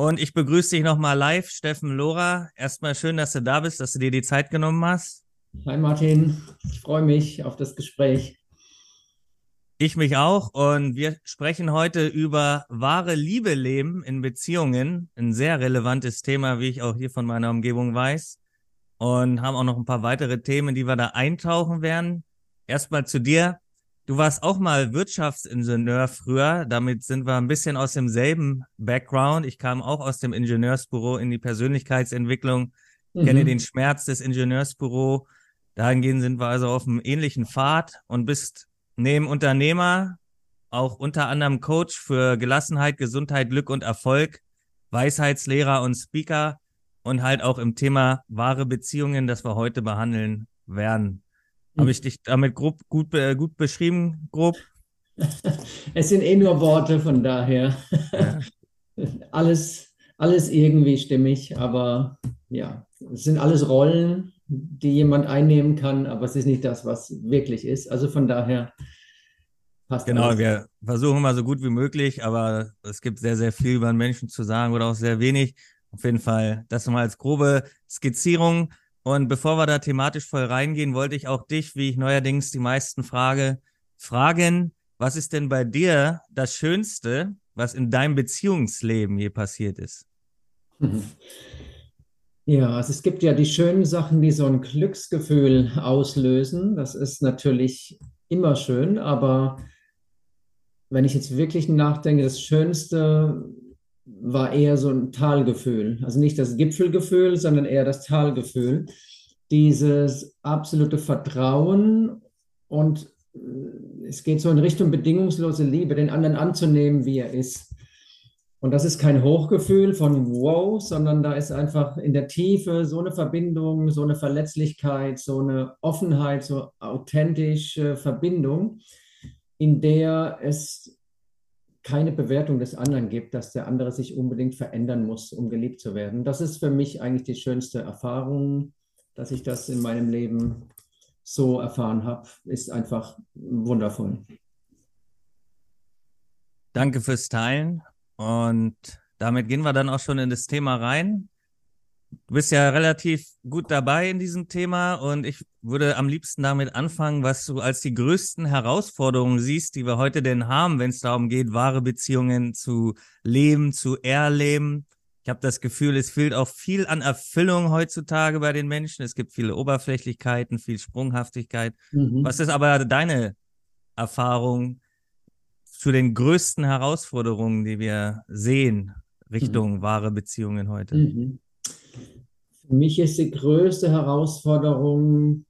Und ich begrüße dich nochmal live, Steffen Lora. Erstmal schön, dass du da bist, dass du dir die Zeit genommen hast. Hi Martin, ich freue mich auf das Gespräch. Ich mich auch. Und wir sprechen heute über wahre Liebe leben in Beziehungen. Ein sehr relevantes Thema, wie ich auch hier von meiner Umgebung weiß. Und haben auch noch ein paar weitere Themen, die wir da eintauchen werden. Erstmal zu dir. Du warst auch mal Wirtschaftsingenieur früher. Damit sind wir ein bisschen aus demselben Background. Ich kam auch aus dem Ingenieursbüro in die Persönlichkeitsentwicklung, mhm. kenne den Schmerz des Ingenieursbüro. Dahingehend sind wir also auf einem ähnlichen Pfad und bist neben Unternehmer auch unter anderem Coach für Gelassenheit, Gesundheit, Glück und Erfolg, Weisheitslehrer und Speaker und halt auch im Thema wahre Beziehungen, das wir heute behandeln werden. Habe hm. ich dich damit grob, gut, äh, gut beschrieben, grob? Es sind eh nur Worte, von daher. Ja. alles, alles irgendwie stimmig, aber ja, es sind alles Rollen, die jemand einnehmen kann, aber es ist nicht das, was wirklich ist. Also von daher passt Genau, alles. wir versuchen mal so gut wie möglich, aber es gibt sehr, sehr viel über einen Menschen zu sagen oder auch sehr wenig. Auf jeden Fall, das mal als grobe Skizzierung. Und bevor wir da thematisch voll reingehen, wollte ich auch dich, wie ich neuerdings die meisten frage, fragen, was ist denn bei dir das Schönste, was in deinem Beziehungsleben je passiert ist? Ja, also es gibt ja die schönen Sachen, die so ein Glücksgefühl auslösen. Das ist natürlich immer schön, aber wenn ich jetzt wirklich nachdenke, das Schönste war eher so ein Talgefühl. Also nicht das Gipfelgefühl, sondern eher das Talgefühl. Dieses absolute Vertrauen und äh, es geht so in Richtung bedingungslose Liebe, den anderen anzunehmen, wie er ist. Und das ist kein Hochgefühl von wow, sondern da ist einfach in der Tiefe so eine Verbindung, so eine Verletzlichkeit, so eine Offenheit, so authentische Verbindung, in der es keine Bewertung des anderen gibt, dass der andere sich unbedingt verändern muss, um geliebt zu werden. Das ist für mich eigentlich die schönste Erfahrung, dass ich das in meinem Leben so erfahren habe, ist einfach wundervoll. Danke fürs Teilen und damit gehen wir dann auch schon in das Thema rein. Du bist ja relativ gut dabei in diesem Thema und ich würde am liebsten damit anfangen, was du als die größten Herausforderungen siehst, die wir heute denn haben, wenn es darum geht, wahre Beziehungen zu leben, zu erleben. Ich habe das Gefühl, es fehlt auch viel an Erfüllung heutzutage bei den Menschen. Es gibt viele Oberflächlichkeiten, viel Sprunghaftigkeit. Mhm. Was ist aber deine Erfahrung zu den größten Herausforderungen, die wir sehen Richtung mhm. wahre Beziehungen heute? Mhm. Für mich ist die größte Herausforderung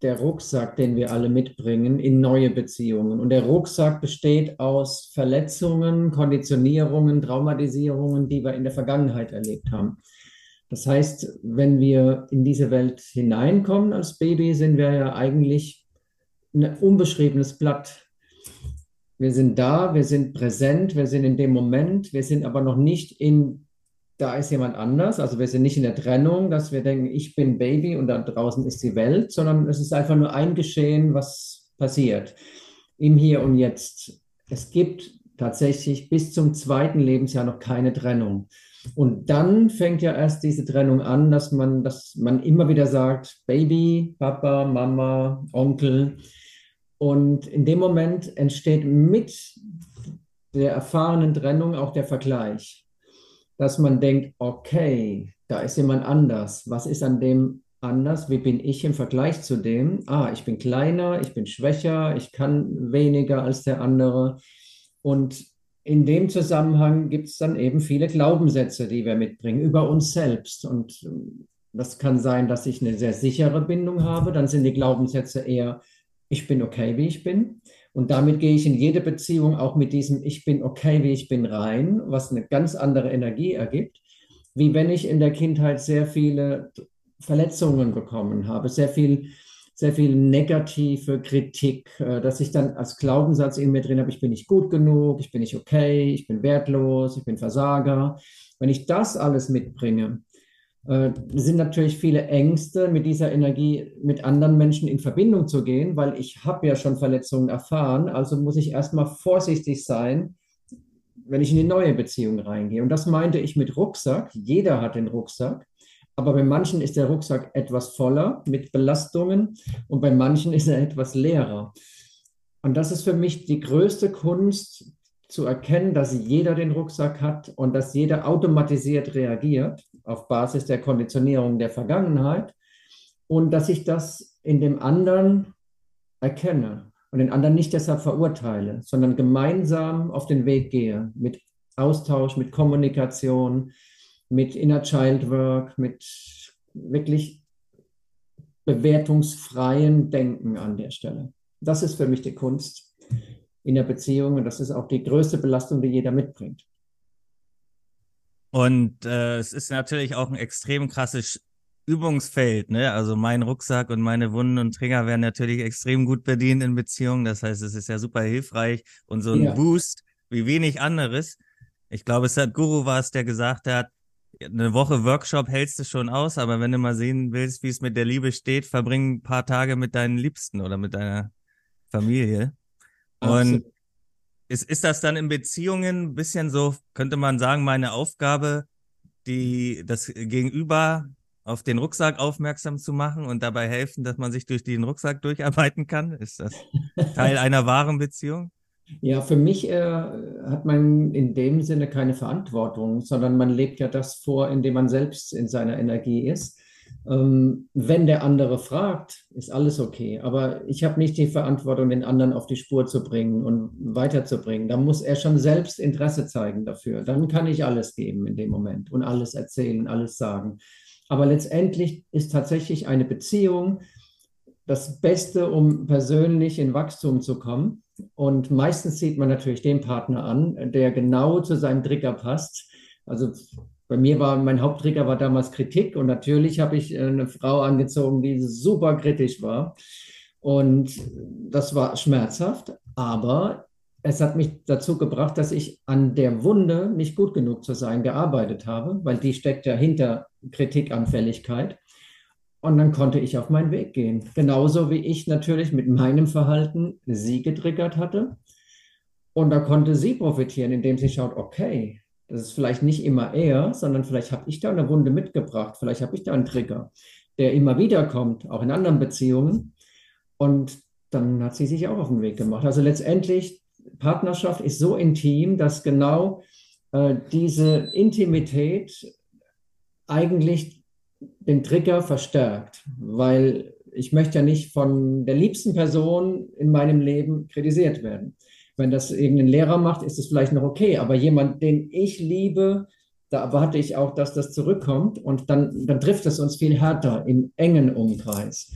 der Rucksack, den wir alle mitbringen in neue Beziehungen. Und der Rucksack besteht aus Verletzungen, Konditionierungen, Traumatisierungen, die wir in der Vergangenheit erlebt haben. Das heißt, wenn wir in diese Welt hineinkommen als Baby, sind wir ja eigentlich ein unbeschriebenes Blatt. Wir sind da, wir sind präsent, wir sind in dem Moment, wir sind aber noch nicht in da ist jemand anders. Also wir sind nicht in der Trennung, dass wir denken, ich bin Baby und da draußen ist die Welt, sondern es ist einfach nur ein Geschehen, was passiert im Hier und Jetzt. Es gibt tatsächlich bis zum zweiten Lebensjahr noch keine Trennung. Und dann fängt ja erst diese Trennung an, dass man, dass man immer wieder sagt, Baby, Papa, Mama, Onkel. Und in dem Moment entsteht mit der erfahrenen Trennung auch der Vergleich dass man denkt, okay, da ist jemand anders. Was ist an dem anders? Wie bin ich im Vergleich zu dem? Ah, ich bin kleiner, ich bin schwächer, ich kann weniger als der andere. Und in dem Zusammenhang gibt es dann eben viele Glaubenssätze, die wir mitbringen über uns selbst. Und ähm, das kann sein, dass ich eine sehr sichere Bindung habe. Dann sind die Glaubenssätze eher, ich bin okay, wie ich bin. Und damit gehe ich in jede Beziehung auch mit diesem Ich bin okay, wie ich bin rein, was eine ganz andere Energie ergibt, wie wenn ich in der Kindheit sehr viele Verletzungen bekommen habe, sehr viel, sehr viel negative Kritik, äh, dass ich dann als Glaubenssatz in mir drin habe, ich bin nicht gut genug, ich bin nicht okay, ich bin wertlos, ich bin Versager. Wenn ich das alles mitbringe, äh, sind natürlich viele Ängste, mit dieser Energie mit anderen Menschen in Verbindung zu gehen, weil ich habe ja schon Verletzungen erfahren. Also muss ich erstmal vorsichtig sein, wenn ich in die neue Beziehung reingehe. Und das meinte ich mit Rucksack. Jeder hat den Rucksack. Aber bei manchen ist der Rucksack etwas voller mit Belastungen und bei manchen ist er etwas leerer. Und das ist für mich die größte Kunst, zu erkennen, dass jeder den Rucksack hat und dass jeder automatisiert reagiert auf Basis der Konditionierung der Vergangenheit und dass ich das in dem anderen erkenne und den anderen nicht deshalb verurteile, sondern gemeinsam auf den Weg gehe mit Austausch, mit Kommunikation, mit Inner Child Work, mit wirklich bewertungsfreien Denken an der Stelle. Das ist für mich die Kunst in der Beziehung und das ist auch die größte Belastung, die jeder mitbringt. Und äh, es ist natürlich auch ein extrem krasses Übungsfeld, ne? Also mein Rucksack und meine Wunden und Trigger werden natürlich extrem gut bedient in Beziehungen. Das heißt, es ist ja super hilfreich und so ein ja. Boost wie wenig anderes. Ich glaube, es hat Guru war es, der gesagt hat, eine Woche Workshop hältst du schon aus, aber wenn du mal sehen willst, wie es mit der Liebe steht, verbring ein paar Tage mit deinen Liebsten oder mit deiner Familie. Und ist, ist das dann in Beziehungen ein bisschen so, könnte man sagen, meine Aufgabe, die das Gegenüber auf den Rucksack aufmerksam zu machen und dabei helfen, dass man sich durch den Rucksack durcharbeiten kann? Ist das Teil einer wahren Beziehung? Ja, für mich äh, hat man in dem Sinne keine Verantwortung, sondern man lebt ja das vor, indem man selbst in seiner Energie ist. Ähm, wenn der andere fragt, ist alles okay. Aber ich habe nicht die Verantwortung, den anderen auf die Spur zu bringen und weiterzubringen. Da muss er schon selbst Interesse zeigen dafür. Dann kann ich alles geben in dem Moment und alles erzählen, alles sagen. Aber letztendlich ist tatsächlich eine Beziehung das Beste, um persönlich in Wachstum zu kommen. Und meistens sieht man natürlich den Partner an, der genau zu seinem Trigger passt. Also bei mir war mein Haupttrigger war damals Kritik und natürlich habe ich eine Frau angezogen, die super kritisch war. Und das war schmerzhaft, aber es hat mich dazu gebracht, dass ich an der Wunde, nicht gut genug zu sein, gearbeitet habe, weil die steckt ja hinter Kritikanfälligkeit. Und dann konnte ich auf meinen Weg gehen. Genauso wie ich natürlich mit meinem Verhalten sie getriggert hatte. Und da konnte sie profitieren, indem sie schaut, okay, das ist vielleicht nicht immer er, sondern vielleicht habe ich da eine Wunde mitgebracht, vielleicht habe ich da einen Trigger, der immer wieder kommt, auch in anderen Beziehungen. Und dann hat sie sich auch auf den Weg gemacht. Also letztendlich, Partnerschaft ist so intim, dass genau äh, diese Intimität eigentlich den Trigger verstärkt, weil ich möchte ja nicht von der liebsten Person in meinem Leben kritisiert werden. Wenn das irgendein Lehrer macht, ist es vielleicht noch okay, aber jemand, den ich liebe, da erwarte ich auch, dass das zurückkommt und dann, dann trifft es uns viel härter im engen Umkreis.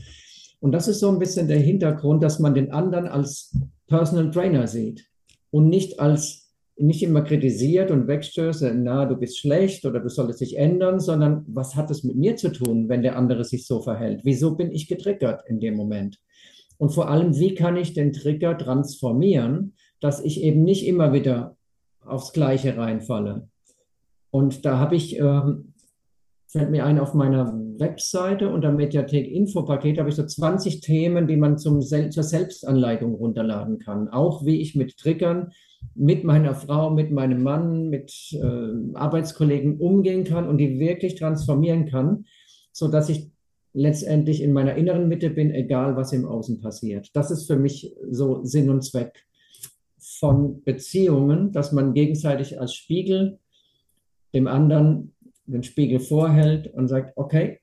Und das ist so ein bisschen der Hintergrund, dass man den anderen als Personal Trainer sieht und nicht als nicht immer kritisiert und wegstößt, na, du bist schlecht oder du solltest dich ändern, sondern was hat es mit mir zu tun, wenn der andere sich so verhält? Wieso bin ich getriggert in dem Moment? Und vor allem, wie kann ich den Trigger transformieren, dass ich eben nicht immer wieder aufs Gleiche reinfalle? Und da habe ich, äh, fällt mir ein, auf meiner Webseite unter Mediathek Infopaket habe ich so 20 Themen, die man zum, zur Selbstanleitung runterladen kann. Auch wie ich mit Triggern mit meiner Frau, mit meinem Mann, mit äh, Arbeitskollegen umgehen kann und die wirklich transformieren kann, sodass ich letztendlich in meiner inneren Mitte bin, egal was im Außen passiert. Das ist für mich so Sinn und Zweck von Beziehungen, dass man gegenseitig als Spiegel dem anderen den Spiegel vorhält und sagt, okay,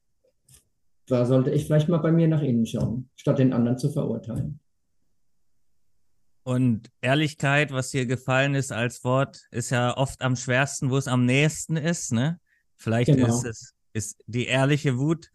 da sollte ich vielleicht mal bei mir nach innen schauen, statt den anderen zu verurteilen. Und Ehrlichkeit, was dir gefallen ist als Wort, ist ja oft am schwersten, wo es am nächsten ist. Ne? Vielleicht genau. ist es ist die ehrliche Wut.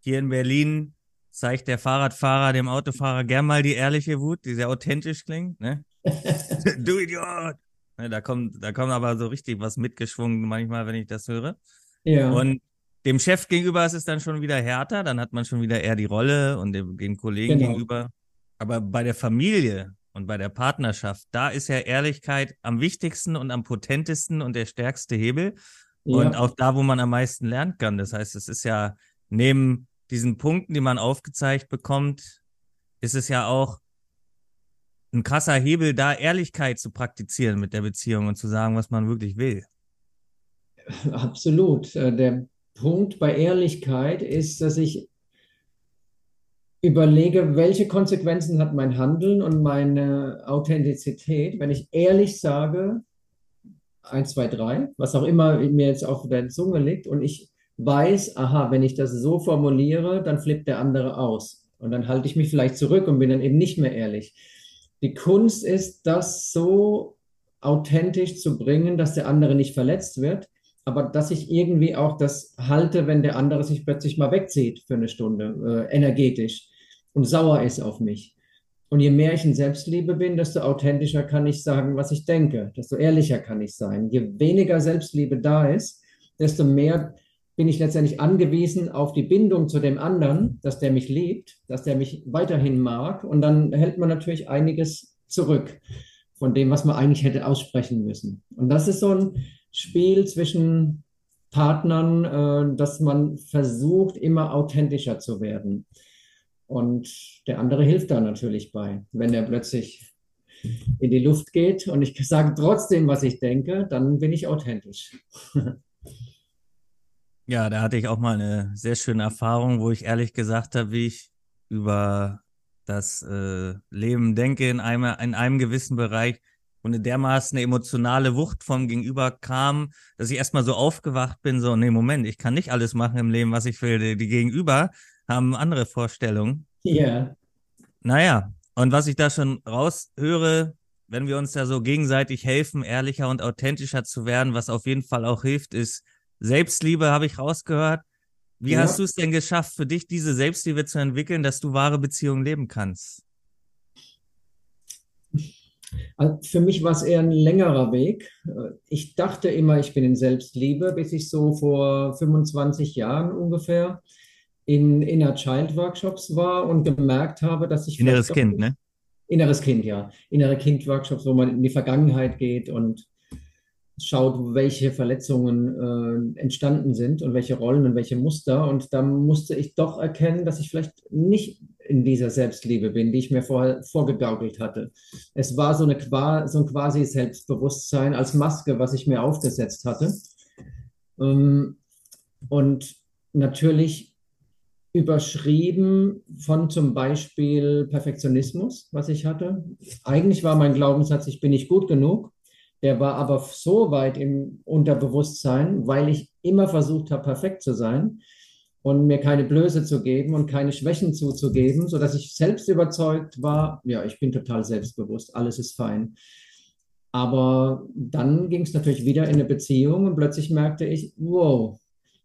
Hier in Berlin zeigt der Fahrradfahrer dem Autofahrer gern mal die ehrliche Wut, die sehr authentisch klingt. Ne? du Idiot! Da kommt, da kommt aber so richtig was mitgeschwungen manchmal, wenn ich das höre. Ja. Und dem Chef gegenüber ist es dann schon wieder härter, dann hat man schon wieder eher die Rolle und dem, dem Kollegen genau. gegenüber. Aber bei der Familie, und bei der Partnerschaft, da ist ja Ehrlichkeit am wichtigsten und am potentesten und der stärkste Hebel. Ja. Und auch da, wo man am meisten lernen kann. Das heißt, es ist ja neben diesen Punkten, die man aufgezeigt bekommt, ist es ja auch ein krasser Hebel, da Ehrlichkeit zu praktizieren mit der Beziehung und zu sagen, was man wirklich will. Absolut. Äh, der Punkt bei Ehrlichkeit ist, dass ich überlege, welche Konsequenzen hat mein Handeln und meine Authentizität, wenn ich ehrlich sage, eins, zwei, drei, was auch immer mir jetzt auf der Zunge liegt und ich weiß, aha, wenn ich das so formuliere, dann flippt der andere aus. Und dann halte ich mich vielleicht zurück und bin dann eben nicht mehr ehrlich. Die Kunst ist, das so authentisch zu bringen, dass der andere nicht verletzt wird, aber dass ich irgendwie auch das halte, wenn der andere sich plötzlich mal wegzieht für eine Stunde, äh, energetisch und sauer ist auf mich. Und je mehr ich in Selbstliebe bin, desto authentischer kann ich sagen, was ich denke, desto ehrlicher kann ich sein. Je weniger Selbstliebe da ist, desto mehr bin ich letztendlich angewiesen auf die Bindung zu dem anderen, dass der mich liebt, dass der mich weiterhin mag. Und dann hält man natürlich einiges zurück von dem, was man eigentlich hätte aussprechen müssen. Und das ist so ein Spiel zwischen Partnern, äh, dass man versucht, immer authentischer zu werden. Und der andere hilft da natürlich bei. Wenn er plötzlich in die Luft geht und ich sage trotzdem, was ich denke, dann bin ich authentisch. Ja, da hatte ich auch mal eine sehr schöne Erfahrung, wo ich ehrlich gesagt habe, wie ich über das äh, Leben denke in einem, in einem gewissen Bereich und eine dermaßen emotionale Wucht vom Gegenüber kam, dass ich erstmal so aufgewacht bin, so, nee, Moment, ich kann nicht alles machen im Leben, was ich will. Die, die Gegenüber haben andere Vorstellungen. Ja. Yeah. Naja, und was ich da schon raushöre, wenn wir uns da so gegenseitig helfen, ehrlicher und authentischer zu werden, was auf jeden Fall auch hilft, ist, Selbstliebe habe ich rausgehört. Wie ja. hast du es denn geschafft, für dich diese Selbstliebe zu entwickeln, dass du wahre Beziehungen leben kannst? Also für mich war es eher ein längerer Weg. Ich dachte immer, ich bin in Selbstliebe, bis ich so vor 25 Jahren ungefähr in Inner Child Workshops war und gemerkt habe, dass ich. Inneres Kind, ne? Inneres Kind, ja. Innere Kind Workshops, wo man in die Vergangenheit geht und schaut, welche Verletzungen äh, entstanden sind und welche Rollen und welche Muster. Und da musste ich doch erkennen, dass ich vielleicht nicht in dieser Selbstliebe bin, die ich mir vorher vorgegaukelt hatte. Es war so, eine, so ein quasi Selbstbewusstsein als Maske, was ich mir aufgesetzt hatte. Ähm, und natürlich überschrieben von zum Beispiel Perfektionismus, was ich hatte. Eigentlich war mein Glaubenssatz, ich bin nicht gut genug. Der war aber so weit im Unterbewusstsein, weil ich immer versucht habe, perfekt zu sein und mir keine Blöße zu geben und keine Schwächen zuzugeben, sodass ich selbst überzeugt war, ja, ich bin total selbstbewusst, alles ist fein. Aber dann ging es natürlich wieder in eine Beziehung und plötzlich merkte ich, wow,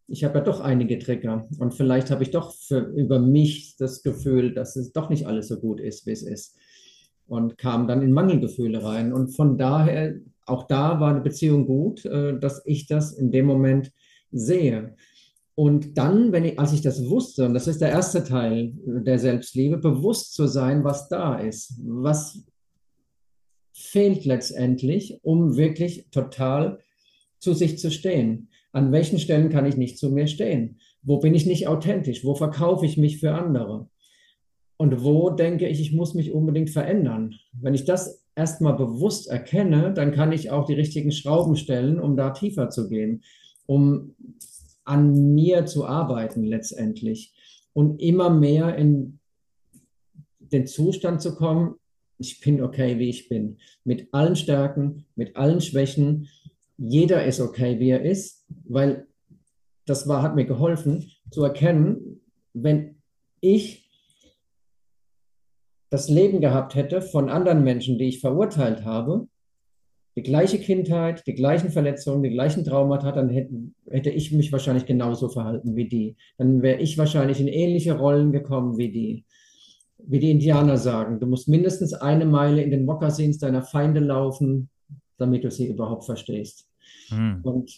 ich habe ja doch einige Trigger und vielleicht habe ich doch für, über mich das Gefühl, dass es doch nicht alles so gut ist, wie es ist. Und kam dann in Mangelgefühle rein. Und von daher auch da war eine Beziehung gut, äh, dass ich das in dem Moment sehe. Und dann, wenn ich, als ich das wusste, und das ist der erste Teil der Selbstliebe, bewusst zu sein, was da ist, was fehlt letztendlich, um wirklich total zu sich zu stehen. An welchen Stellen kann ich nicht zu mir stehen? Wo bin ich nicht authentisch? Wo verkaufe ich mich für andere? Und wo denke ich, ich muss mich unbedingt verändern? Wenn ich das erstmal bewusst erkenne, dann kann ich auch die richtigen Schrauben stellen, um da tiefer zu gehen, um an mir zu arbeiten letztendlich und immer mehr in den Zustand zu kommen, ich bin okay, wie ich bin, mit allen Stärken, mit allen Schwächen. Jeder ist okay, wie er ist, weil das war, hat mir geholfen zu erkennen, wenn ich das Leben gehabt hätte von anderen Menschen, die ich verurteilt habe, die gleiche Kindheit, die gleichen Verletzungen, die gleichen Traumata, dann hätte, hätte ich mich wahrscheinlich genauso verhalten wie die. Dann wäre ich wahrscheinlich in ähnliche Rollen gekommen wie die. Wie die Indianer sagen, du musst mindestens eine Meile in den Mokassins deiner Feinde laufen, damit du sie überhaupt verstehst. Hm. Und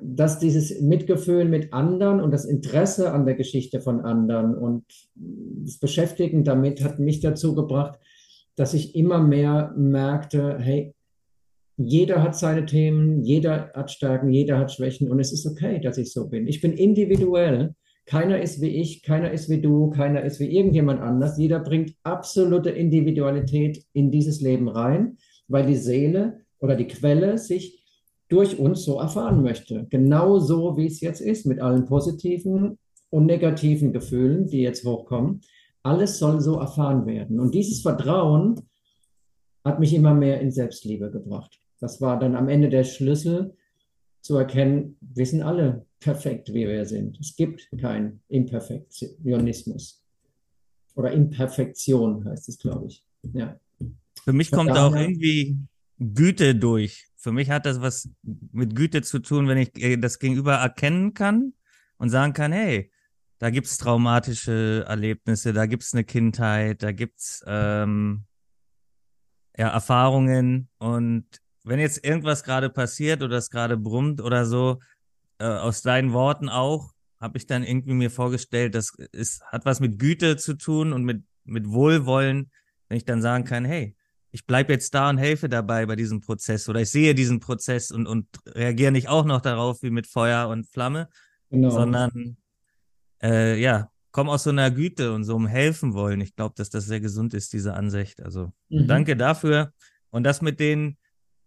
dass dieses Mitgefühl mit anderen und das Interesse an der Geschichte von anderen und das Beschäftigen damit hat mich dazu gebracht, dass ich immer mehr merkte, hey, jeder hat seine Themen, jeder hat Stärken, jeder hat Schwächen und es ist okay, dass ich so bin. Ich bin individuell Keiner ist wie ich, keiner ist wie du, keiner ist wie irgendjemand anders. Jeder bringt absolute Individualität in dieses Leben rein, weil die Seele oder die Quelle sich durch uns so erfahren möchte. Genau so, wie es jetzt ist, mit allen positiven und negativen Gefühlen, die jetzt hochkommen. Alles soll so erfahren werden. Und dieses Vertrauen hat mich immer mehr in Selbstliebe gebracht. Das war dann am Ende der Schlüssel zu erkennen, wir sind alle perfekt, wie wir sind. Es gibt keinen Imperfektionismus. Oder Imperfektion heißt es, glaube ich. Ja. Für mich kommt auch irgendwie Güte durch. Für mich hat das was mit Güte zu tun, wenn ich äh, das Gegenüber erkennen kann und sagen kann, hey, da gibt es traumatische Erlebnisse, da gibt es eine Kindheit, da gibt es ähm, ja, Erfahrungen. Und wenn jetzt irgendwas gerade passiert oder es gerade brummt oder so, äh, aus deinen Worten auch, habe ich dann irgendwie mir vorgestellt, das ist, hat was mit Güte zu tun und mit, mit Wohlwollen, wenn ich dann sagen kann, hey, ich bleibe jetzt da und helfe dabei bei diesem Prozess oder ich sehe diesen Prozess und, und reagiere nicht auch noch darauf wie mit Feuer und Flamme, genau. sondern äh, ja, komm aus so einer Güte und so einem Helfen wollen. Ich glaube, dass das sehr gesund ist, diese Ansicht. Also mhm. danke dafür. Und das mit den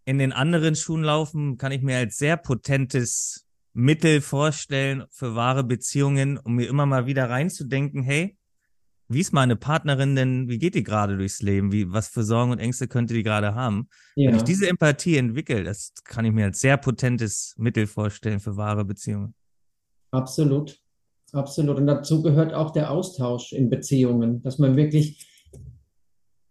in den anderen Schuhen laufen, kann ich mir als sehr potentes Mittel vorstellen für wahre Beziehungen, um mir immer mal wieder reinzudenken, hey, wie ist meine Partnerin denn, wie geht die gerade durchs Leben? Wie, was für Sorgen und Ängste könnte die gerade haben? Ja. Wenn ich diese Empathie entwickle, das kann ich mir als sehr potentes Mittel vorstellen für wahre Beziehungen. Absolut. Absolut. Und dazu gehört auch der Austausch in Beziehungen, dass man wirklich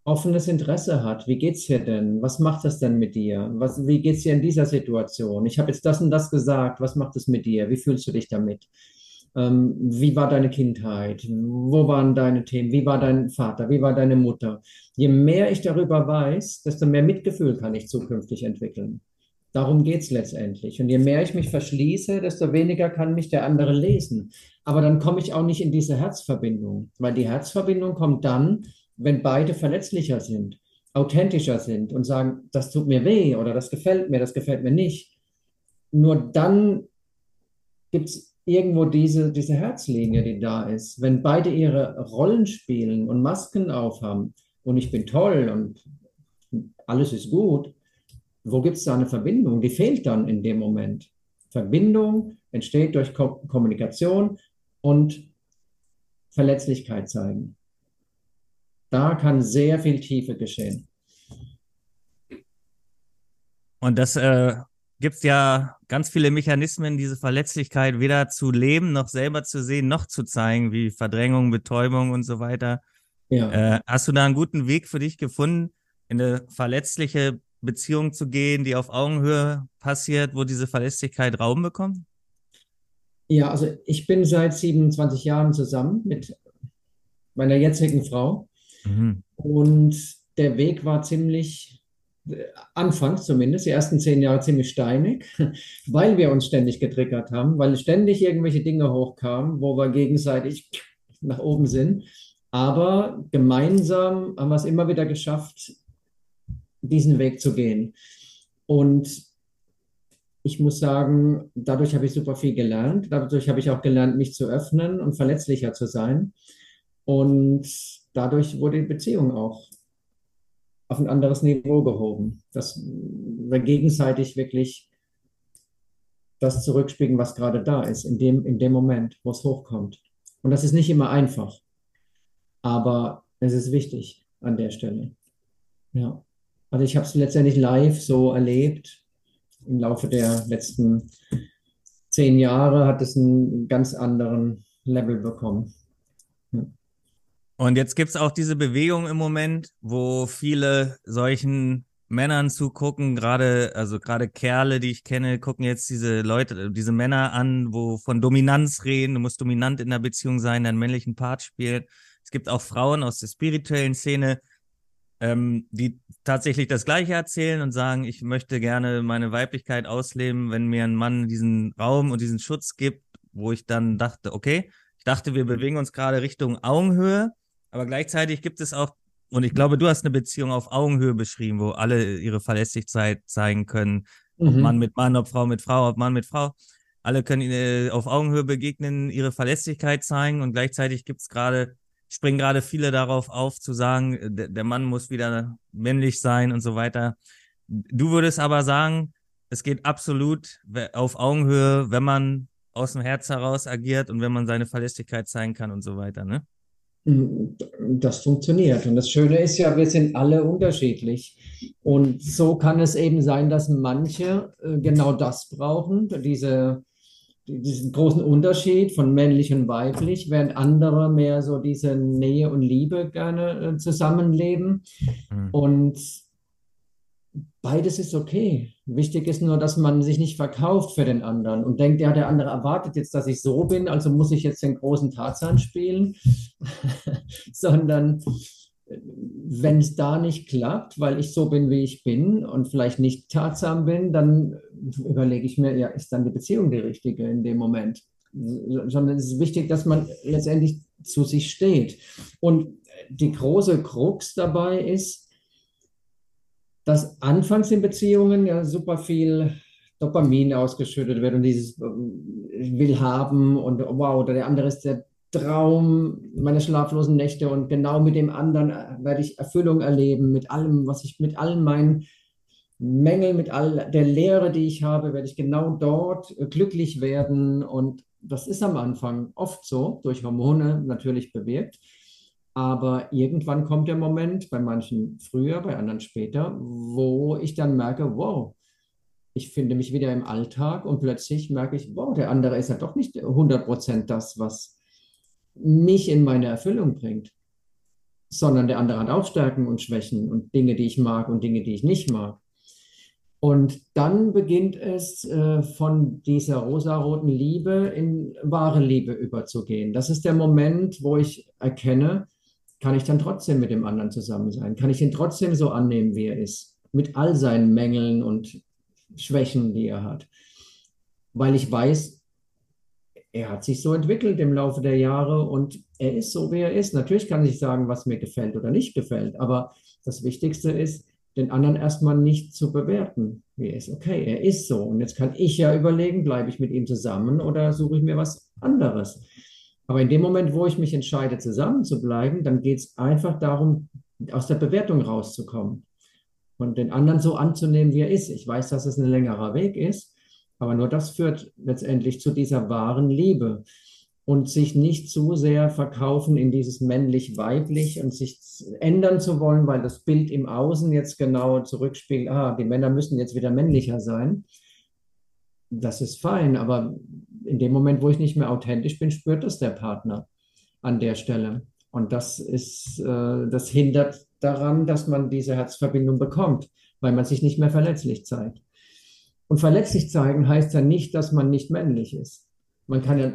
offenes Interesse hat. Wie geht's dir denn? Was macht das denn mit dir? Was, wie geht's dir in dieser Situation? Ich habe jetzt das und das gesagt. Was macht es mit dir? Wie fühlst du dich damit? Ähm, wie war deine Kindheit? Wo waren deine Themen? Wie war dein Vater? Wie war deine Mutter? Je mehr ich darüber weiß, desto mehr Mitgefühl kann ich zukünftig entwickeln. Darum geht es letztendlich. Und je mehr ich mich verschließe, desto weniger kann mich der andere lesen. Aber dann komme ich auch nicht in diese Herzverbindung, weil die Herzverbindung kommt dann, wenn beide verletzlicher sind, authentischer sind und sagen, das tut mir weh oder das gefällt mir, das gefällt mir nicht. Nur dann gibt es irgendwo diese, diese Herzlinie, die da ist. Wenn beide ihre Rollen spielen und Masken aufhaben und ich bin toll und alles ist gut, wo gibt es da eine Verbindung? Die fehlt dann in dem Moment. Verbindung entsteht durch Ko Kommunikation und Verletzlichkeit zeigen. Da kann sehr viel Tiefe geschehen. Und das äh, gibt es ja ganz viele Mechanismen, diese Verletzlichkeit weder zu leben, noch selber zu sehen, noch zu zeigen, wie Verdrängung, Betäubung und so weiter. Ja. Äh, hast du da einen guten Weg für dich gefunden, in eine verletzliche Beziehung zu gehen, die auf Augenhöhe passiert, wo diese Verlässlichkeit Raum bekommt? Ja, also ich bin seit 27 Jahren zusammen mit meiner jetzigen Frau. Mhm. Und der Weg war ziemlich, anfangs zumindest, die ersten zehn Jahre ziemlich steinig, weil wir uns ständig getriggert haben, weil ständig irgendwelche Dinge hochkamen, wo wir gegenseitig nach oben sind. Aber gemeinsam haben wir es immer wieder geschafft, diesen Weg zu gehen. Und ich muss sagen, dadurch habe ich super viel gelernt. Dadurch habe ich auch gelernt, mich zu öffnen und verletzlicher zu sein. Und dadurch wurde die Beziehung auch auf ein anderes Niveau gehoben. Dass wir gegenseitig wirklich das zurückspiegeln, was gerade da ist, in dem, in dem Moment, wo es hochkommt. Und das ist nicht immer einfach, aber es ist wichtig an der Stelle. Ja. Also ich habe es letztendlich live so erlebt. Im Laufe der letzten zehn Jahre hat es einen ganz anderen Level bekommen. Ja. Und jetzt gibt es auch diese Bewegung im Moment, wo viele solchen Männern zugucken, gerade, also gerade Kerle, die ich kenne, gucken jetzt diese Leute, diese Männer an, wo von Dominanz reden, du musst dominant in der Beziehung sein, deinen männlichen Part spielen. Es gibt auch Frauen aus der spirituellen Szene, ähm, die tatsächlich das Gleiche erzählen und sagen, ich möchte gerne meine Weiblichkeit ausleben, wenn mir ein Mann diesen Raum und diesen Schutz gibt, wo ich dann dachte, okay, ich dachte, wir bewegen uns gerade Richtung Augenhöhe, aber gleichzeitig gibt es auch, und ich glaube, du hast eine Beziehung auf Augenhöhe beschrieben, wo alle ihre Verlässlichkeit zeigen können, ob mhm. Mann mit Mann, ob Frau mit Frau, ob Mann mit Frau. alle können äh, auf Augenhöhe begegnen, ihre Verlässlichkeit zeigen und gleichzeitig gibt es gerade, springen gerade viele darauf auf zu sagen, der, der Mann muss wieder männlich sein und so weiter. Du würdest aber sagen, es geht absolut auf Augenhöhe, wenn man aus dem Herz heraus agiert und wenn man seine Verlässlichkeit zeigen kann und so weiter, ne? Das funktioniert. Und das Schöne ist ja, wir sind alle unterschiedlich. Und so kann es eben sein, dass manche äh, genau das brauchen, diese, diesen großen Unterschied von männlich und weiblich, während andere mehr so diese Nähe und Liebe gerne äh, zusammenleben. Mhm. Und beides ist okay. Wichtig ist nur, dass man sich nicht verkauft für den anderen und denkt, ja, der andere erwartet jetzt, dass ich so bin, also muss ich jetzt den großen Tarzan spielen, sondern äh, wenn es da nicht klappt, weil ich so bin, wie ich bin und vielleicht nicht Tarzan bin, dann überlege ich mir, ja, ist dann die Beziehung die richtige in dem Moment? Sondern es ist wichtig, dass man letztendlich zu sich steht. Und die große Krux dabei ist, dass anfangs in Beziehungen ja super viel Dopamin ausgeschüttet wird und dieses äh, will haben und wow, oder der andere ist der Traum meiner schlaflosen Nächte und genau mit dem anderen äh, werde ich Erfüllung erleben, mit allem, was ich, mit allen meinen Mängeln, mit all der Lehre, die ich habe, werde ich genau dort äh, glücklich werden und das ist am Anfang oft so, durch Hormone natürlich bewirkt. Aber irgendwann kommt der Moment, bei manchen früher, bei anderen später, wo ich dann merke, wow, ich finde mich wieder im Alltag und plötzlich merke ich, wow, der andere ist ja doch nicht 100% das, was mich in meine Erfüllung bringt, sondern der andere hat auch Stärken und Schwächen und Dinge, die ich mag und Dinge, die ich nicht mag. Und dann beginnt es äh, von dieser rosaroten Liebe in wahre Liebe überzugehen. Das ist der Moment, wo ich erkenne, kann ich dann trotzdem mit dem anderen zusammen sein? Kann ich ihn trotzdem so annehmen, wie er ist? Mit all seinen Mängeln und Schwächen, die er hat. Weil ich weiß, er hat sich so entwickelt im Laufe der Jahre und er ist so, wie er ist. Natürlich kann ich sagen, was mir gefällt oder nicht gefällt, aber das Wichtigste ist, den anderen erstmal nicht zu bewerten. Wie er ist, okay, er ist so. Und jetzt kann ich ja überlegen, bleibe ich mit ihm zusammen oder suche ich mir was anderes. Aber in dem Moment, wo ich mich entscheide, zusammen zu bleiben, dann geht es einfach darum, aus der Bewertung rauszukommen und den anderen so anzunehmen, wie er ist. Ich weiß, dass es ein längerer Weg ist, aber nur das führt letztendlich zu dieser wahren Liebe und sich nicht zu sehr verkaufen in dieses männlich-weiblich und sich ändern zu wollen, weil das Bild im Außen jetzt genau zurückspielt, ah, die Männer müssen jetzt wieder männlicher sein. Das ist fein, aber in dem Moment, wo ich nicht mehr authentisch bin, spürt das der Partner an der Stelle. Und das ist, äh, das hindert daran, dass man diese Herzverbindung bekommt, weil man sich nicht mehr verletzlich zeigt. Und verletzlich zeigen heißt ja nicht, dass man nicht männlich ist. Man kann ja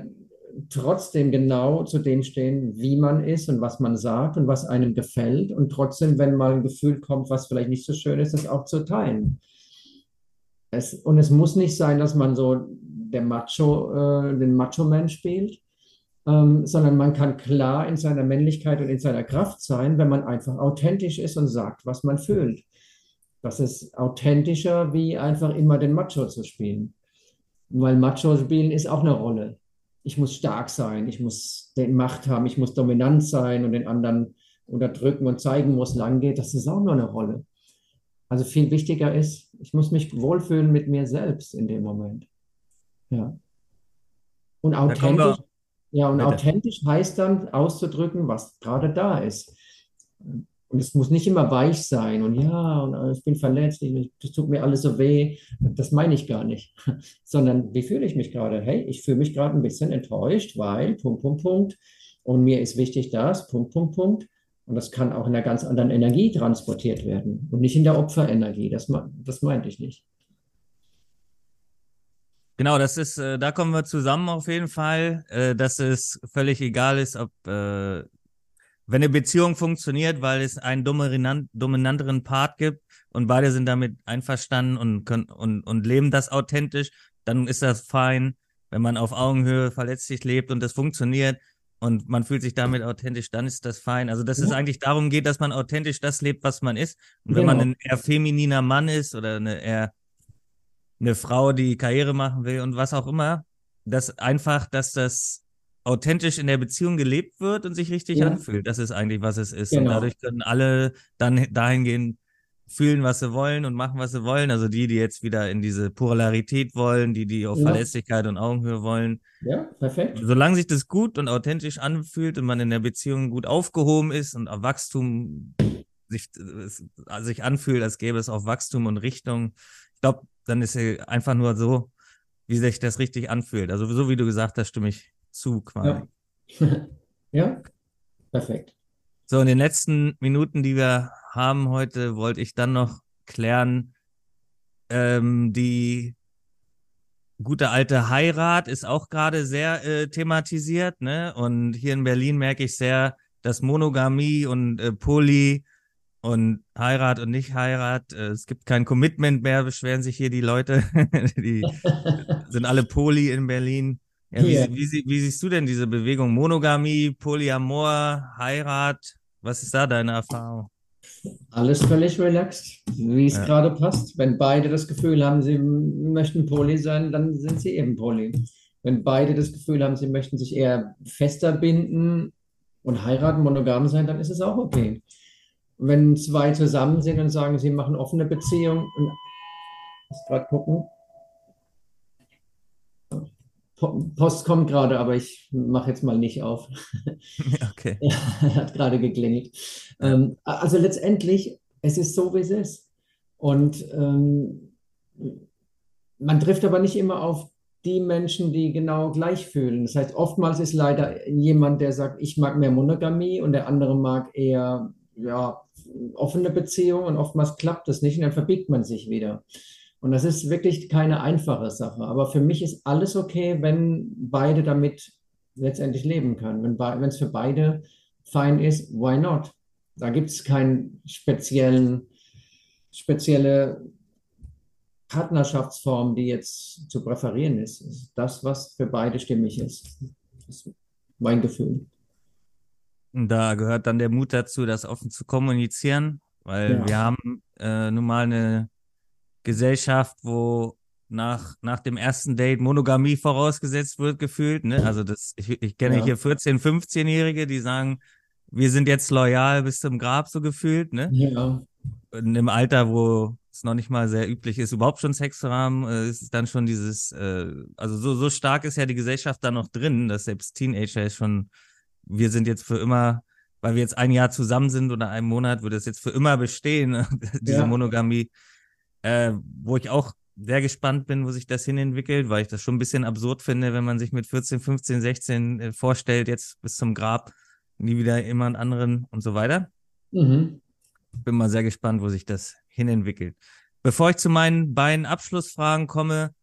trotzdem genau zu dem stehen, wie man ist und was man sagt und was einem gefällt. Und trotzdem, wenn mal ein Gefühl kommt, was vielleicht nicht so schön ist, das auch zu teilen. Es, und es muss nicht sein, dass man so der Macho, äh, den Macho-Man spielt, ähm, sondern man kann klar in seiner Männlichkeit und in seiner Kraft sein, wenn man einfach authentisch ist und sagt, was man fühlt. Das ist authentischer, wie einfach immer den Macho zu spielen. Weil Macho spielen ist auch eine Rolle. Ich muss stark sein, ich muss den Macht haben, ich muss dominant sein und den anderen unterdrücken und zeigen, wo es lang geht. Das ist auch nur eine Rolle. Also viel wichtiger ist, ich muss mich wohlfühlen mit mir selbst in dem Moment. Ja. Und authentisch, ja, und authentisch heißt dann auszudrücken, was gerade da ist. Und es muss nicht immer weich sein und ja, und äh, ich bin verletzt, das tut mir alles so weh. Das meine ich gar nicht. Sondern wie fühle ich mich gerade? Hey, ich fühle mich gerade ein bisschen enttäuscht, weil Punkt, Punkt, Punkt. Und mir ist wichtig das, Punkt, Punkt, Punkt. Und das kann auch in einer ganz anderen Energie transportiert werden und nicht in der Opferenergie. Das, das meinte ich nicht. Genau, das ist, äh, da kommen wir zusammen auf jeden Fall, äh, dass es völlig egal ist, ob äh, wenn eine Beziehung funktioniert, weil es einen dominant, dominanteren Part gibt und beide sind damit einverstanden und können und, und leben das authentisch, dann ist das fein. Wenn man auf Augenhöhe verletzlich lebt und das funktioniert und man fühlt sich damit authentisch, dann ist das fein. Also, dass ja. es eigentlich darum geht, dass man authentisch das lebt, was man ist. Und wenn genau. man ein eher femininer Mann ist oder eine eher eine Frau, die Karriere machen will und was auch immer, dass einfach, dass das authentisch in der Beziehung gelebt wird und sich richtig ja. anfühlt. Das ist eigentlich, was es ist. Genau. Und dadurch können alle dann dahin gehen, fühlen, was sie wollen und machen, was sie wollen. Also die, die jetzt wieder in diese Polarität wollen, die, die auf ja. Verlässlichkeit und Augenhöhe wollen. Ja, perfekt. Solange sich das gut und authentisch anfühlt und man in der Beziehung gut aufgehoben ist und auf Wachstum sich, sich anfühlt, als gäbe es auch Wachstum und Richtung. Ich glaube, dann ist es einfach nur so, wie sich das richtig anfühlt. Also so wie du gesagt hast, stimme ich zu quasi. Ja, ja? perfekt. So, in den letzten Minuten, die wir haben heute, wollte ich dann noch klären, ähm, die gute alte Heirat ist auch gerade sehr äh, thematisiert, ne? Und hier in Berlin merke ich sehr, dass Monogamie und äh, Poly und Heirat und nicht Heirat, äh, es gibt kein Commitment mehr, beschweren sich hier die Leute. die sind alle Poly in Berlin. Ja, wie, yeah. wie, wie, siehst du denn diese Bewegung? Monogamie, Polyamor, Heirat? Was ist da deine Erfahrung? Alles völlig relaxed, wie es ja. gerade passt. Wenn beide das Gefühl haben, sie möchten Poly sein, dann sind sie eben Poly. Wenn beide das Gefühl haben, sie möchten sich eher fester binden und heiraten, monogam sein, dann ist es auch okay. Wenn zwei zusammen sind und sagen, sie machen offene Beziehungen, und ich muss gerade gucken, Post kommt gerade, aber ich mache jetzt mal nicht auf. Okay. Er hat gerade geklingelt. Ähm, also letztendlich, es ist so, wie es ist. Und ähm, man trifft aber nicht immer auf die Menschen, die genau gleich fühlen. Das heißt, oftmals ist leider jemand, der sagt, ich mag mehr Monogamie und der andere mag eher ja, offene Beziehungen und oftmals klappt das nicht und dann verbiegt man sich wieder. Und das ist wirklich keine einfache Sache. Aber für mich ist alles okay, wenn beide damit letztendlich leben können. Wenn es für beide fein ist, why not? Da gibt es keine speziellen, spezielle Partnerschaftsform, die jetzt zu präferieren ist. Das ist das, was für beide stimmig ist. Das ist mein Gefühl. Da gehört dann der Mut dazu, das offen zu kommunizieren, weil ja. wir haben äh, nun mal eine Gesellschaft, wo nach, nach dem ersten Date Monogamie vorausgesetzt wird, gefühlt. Ne? Also das, ich, ich kenne ja. hier 14-, 15-Jährige, die sagen, wir sind jetzt loyal bis zum Grab, so gefühlt. Ne? Ja. In einem Alter, wo es noch nicht mal sehr üblich ist, überhaupt schon Sex zu haben, äh, ist dann schon dieses, äh, also so, so stark ist ja die Gesellschaft da noch drin, dass selbst Teenager schon, wir sind jetzt für immer, weil wir jetzt ein Jahr zusammen sind oder einen Monat, würde es jetzt für immer bestehen, diese ja. Monogamie äh, wo ich auch sehr gespannt bin, wo sich das hin entwickelt, weil ich das schon ein bisschen absurd finde, wenn man sich mit 14, 15, 16 äh, vorstellt, jetzt bis zum Grab nie wieder jemand anderen und so weiter. Mhm. Bin mal sehr gespannt, wo sich das hin entwickelt. Bevor ich zu meinen beiden Abschlussfragen komme,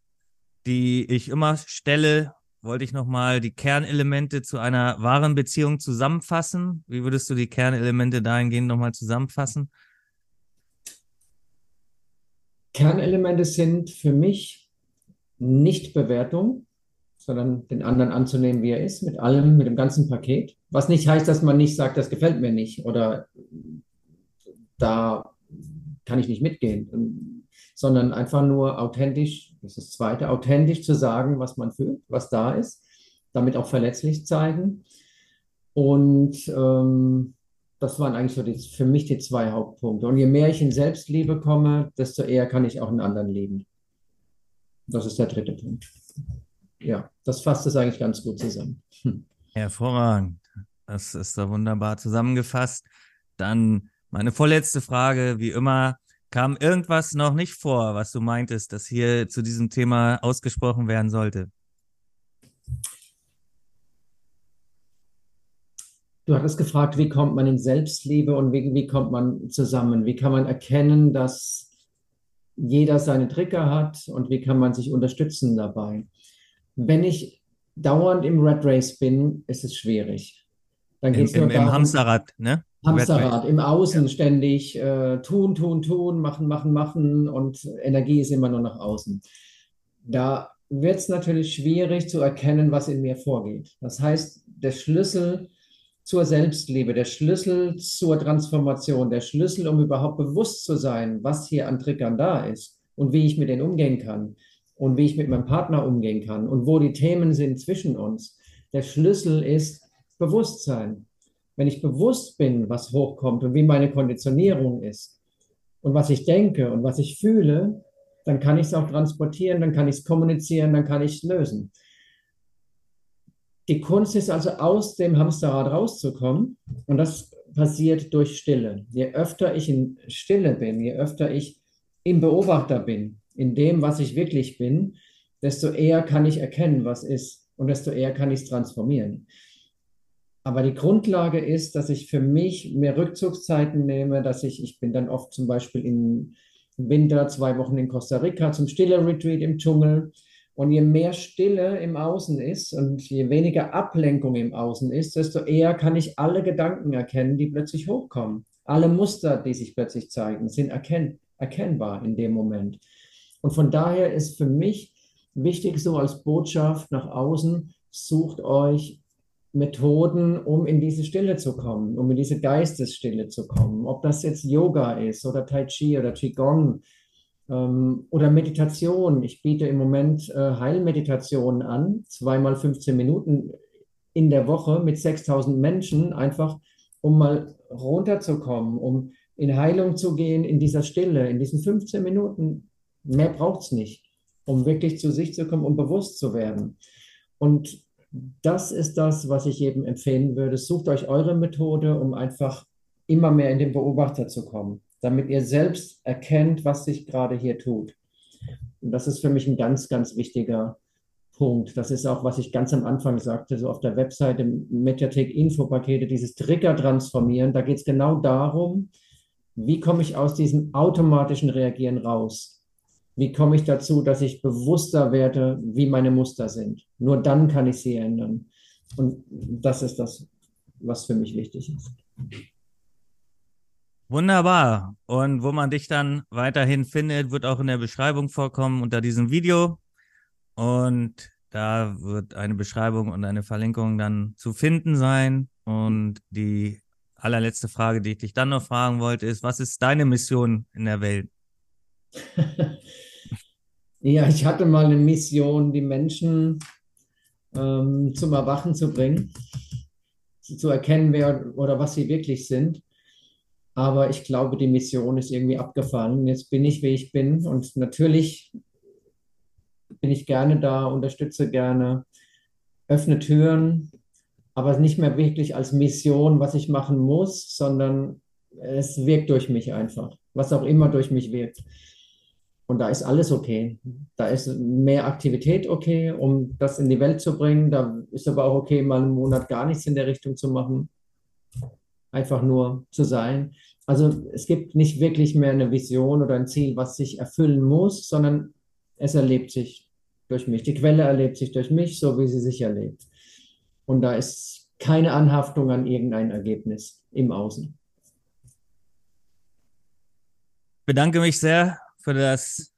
die ich immer stelle, wollte ich nochmal die Kernelemente zu einer wahren Beziehung zusammenfassen. Wie würdest du die Kernelemente dahingehend nochmal zusammenfassen? Kernelemente sind für mich nicht Bewertung, sondern den anderen anzunehmen, wie er ist, mit allem, mit dem ganzen Paket. Was nicht heißt, dass man nicht sagt, das gefällt mir nicht oder da kann ich nicht mitgehen, sondern einfach nur authentisch, das ist das Zweite, authentisch zu sagen, was man fühlt, was da ist, damit auch verletzlich zeigen. Und ähm, das waren eigentlich so die, für mich die zwei Hauptpunkte. Und je mehr ich in Selbstliebe komme, desto eher kann ich auch in anderen lieben. Das ist der dritte Punkt. Ja, das fasst es eigentlich ganz gut zusammen. Hm. Hervorragend. Das ist da wunderbar zusammengefasst. Dann meine vorletzte Frage, wie immer, kam irgendwas noch nicht vor, was du meintest, dass hier zu diesem Thema ausgesprochen werden sollte? Du hattest gefragt, wie kommt man in Selbstliebe und wie, wie kommt man zusammen? Wie kann man erkennen, dass jeder seine Trigger hat und wie kann man sich unterstützen dabei? Wenn ich dauernd im Red Race bin, ist es schwierig. Dann geht es nur Im, darum, Im Hamsterrad, ne? Hamsterrad, im Außen ja. ständig äh, tun, tun, tun, machen, machen, machen und Energie ist immer nur nach außen. Da wird es natürlich schwierig zu erkennen, was in mir vorgeht. Das heißt, der Schlüssel zur Selbstliebe, der Schlüssel zur Transformation, der Schlüssel, um überhaupt bewusst zu sein, was hier an Triggern da ist und wie ich mit denen umgehen kann, und wie ich mit meinem Partner umgehen kann und wo die Themen sind zwischen uns. Der Schlüssel ist Bewusstsein. Wenn ich bewusst bin, was hochkommt und wie meine Konditionierung ist und was ich denke und was ich fühle, dann kann ich es auch transportieren, dann kann ich es kommunizieren, dann kann ich es lösen. Die Kunst ist also aus dem Hamsterrad rauszukommen und das passiert durch Stille. Je öfter ich in Stille bin, je öfter ich im Beobachter bin, in dem, was ich wirklich bin, desto eher kann ich erkennen, was ist und desto eher kann ich es transformieren. Aber die Grundlage ist, dass ich für mich mehr Rückzugszeiten nehme, dass ich, ich bin dann oft zum Beispiel im Winter zwei Wochen in Costa Rica zum Stille-Retreat im Dschungel. Und je mehr Stille im Außen ist und je weniger Ablenkung im Außen ist, desto eher kann ich alle Gedanken erkennen, die plötzlich hochkommen. Alle Muster, die sich plötzlich zeigen, sind erkenn erkennbar in dem Moment. Und von daher ist für mich wichtig, so als Botschaft nach außen, sucht euch Methoden, um in diese Stille zu kommen, um in diese Geistesstille zu kommen. Ob das jetzt Yoga ist oder Tai Chi oder Qigong ähm, oder Meditation. Ich biete im Moment äh, Heilmeditationen an, zweimal 15 Minuten in der Woche mit 6000 Menschen, einfach um mal runterzukommen, um in Heilung zu gehen, in dieser Stille, in diesen 15 Minuten. Mehr braucht es nicht, um wirklich zu sich zu kommen, um bewusst zu werden. Und das ist das, was ich jedem empfehlen würde. Sucht euch eure Methode, um einfach immer mehr in den Beobachter zu kommen, damit ihr selbst erkennt, was sich gerade hier tut. Und das ist für mich ein ganz, ganz wichtiger Punkt. Das ist auch, was ich ganz am Anfang sagte, so auf der Webseite Mediathek Infopakete, dieses Trigger transformieren. Da geht es genau darum, wie komme ich aus diesem automatischen Reagieren raus? Wie komme ich dazu, dass ich bewusster werde, wie meine Muster sind? Nur dann kann ich sie ändern. Und das ist das, was für mich wichtig ist. Wunderbar. Und wo man dich dann weiterhin findet, wird auch in der Beschreibung vorkommen unter diesem Video. Und da wird eine Beschreibung und eine Verlinkung dann zu finden sein. Und die allerletzte Frage, die ich dich dann noch fragen wollte, ist, was ist deine Mission in der Welt? Ja, ich hatte mal eine Mission, die Menschen ähm, zum Erwachen zu bringen, zu erkennen, wer oder was sie wirklich sind. Aber ich glaube, die Mission ist irgendwie abgefallen. Jetzt bin ich, wie ich bin. Und natürlich bin ich gerne da, unterstütze gerne, öffne Türen, aber nicht mehr wirklich als Mission, was ich machen muss, sondern es wirkt durch mich einfach, was auch immer durch mich wirkt. Und da ist alles okay. Da ist mehr Aktivität okay, um das in die Welt zu bringen. Da ist aber auch okay, mal einen Monat gar nichts in der Richtung zu machen. Einfach nur zu sein. Also es gibt nicht wirklich mehr eine Vision oder ein Ziel, was sich erfüllen muss, sondern es erlebt sich durch mich. Die Quelle erlebt sich durch mich, so wie sie sich erlebt. Und da ist keine Anhaftung an irgendein Ergebnis im Außen. Ich bedanke mich sehr für das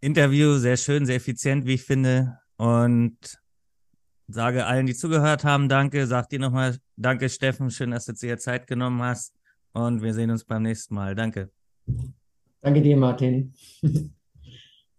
Interview. Sehr schön, sehr effizient, wie ich finde. Und sage allen, die zugehört haben, danke. Sag dir nochmal danke, Steffen. Schön, dass du dir Zeit genommen hast. Und wir sehen uns beim nächsten Mal. Danke. Danke dir, Martin.